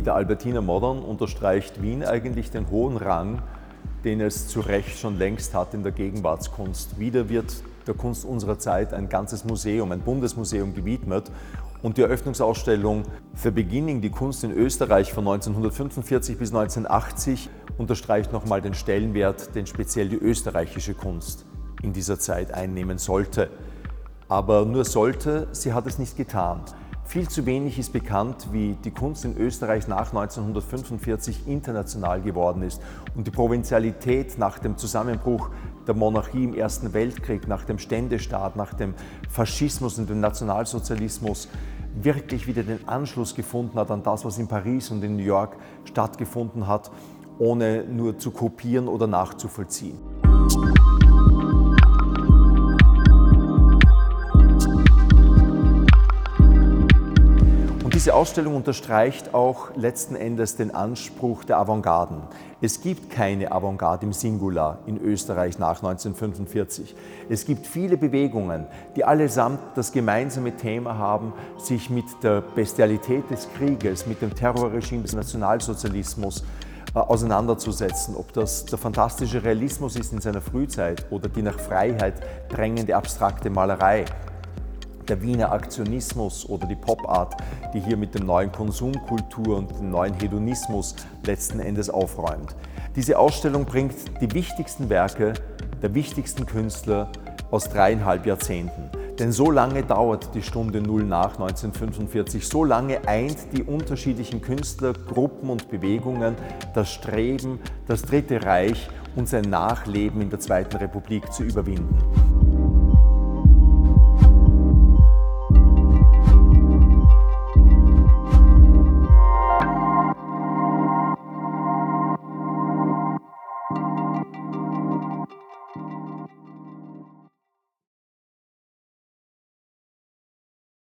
Mit der Albertina Modern unterstreicht Wien eigentlich den hohen Rang, den es zu Recht schon längst hat in der Gegenwartskunst. Wieder wird der Kunst unserer Zeit ein ganzes Museum, ein Bundesmuseum gewidmet. Und die Eröffnungsausstellung für Beginning die Kunst in Österreich von 1945 bis 1980 unterstreicht nochmal den Stellenwert, den speziell die österreichische Kunst in dieser Zeit einnehmen sollte. Aber nur sollte, sie hat es nicht getan. Viel zu wenig ist bekannt, wie die Kunst in Österreich nach 1945 international geworden ist und die Provinzialität nach dem Zusammenbruch der Monarchie im Ersten Weltkrieg, nach dem Ständestaat, nach dem Faschismus und dem Nationalsozialismus wirklich wieder den Anschluss gefunden hat an das, was in Paris und in New York stattgefunden hat, ohne nur zu kopieren oder nachzuvollziehen. Diese Ausstellung unterstreicht auch letzten Endes den Anspruch der Avantgarden. Es gibt keine Avantgarde im Singular in Österreich nach 1945. Es gibt viele Bewegungen, die allesamt das gemeinsame Thema haben, sich mit der Bestialität des Krieges, mit dem Terrorregime des Nationalsozialismus äh, auseinanderzusetzen. Ob das der fantastische Realismus ist in seiner Frühzeit oder die nach Freiheit drängende abstrakte Malerei der Wiener Aktionismus oder die Pop-Art, die hier mit dem neuen Konsumkultur und dem neuen Hedonismus letzten Endes aufräumt. Diese Ausstellung bringt die wichtigsten Werke der wichtigsten Künstler aus dreieinhalb Jahrzehnten. Denn so lange dauert die Stunde Null nach 1945, so lange eint die unterschiedlichen Künstler, Gruppen und Bewegungen das Streben, das Dritte Reich und sein Nachleben in der Zweiten Republik zu überwinden.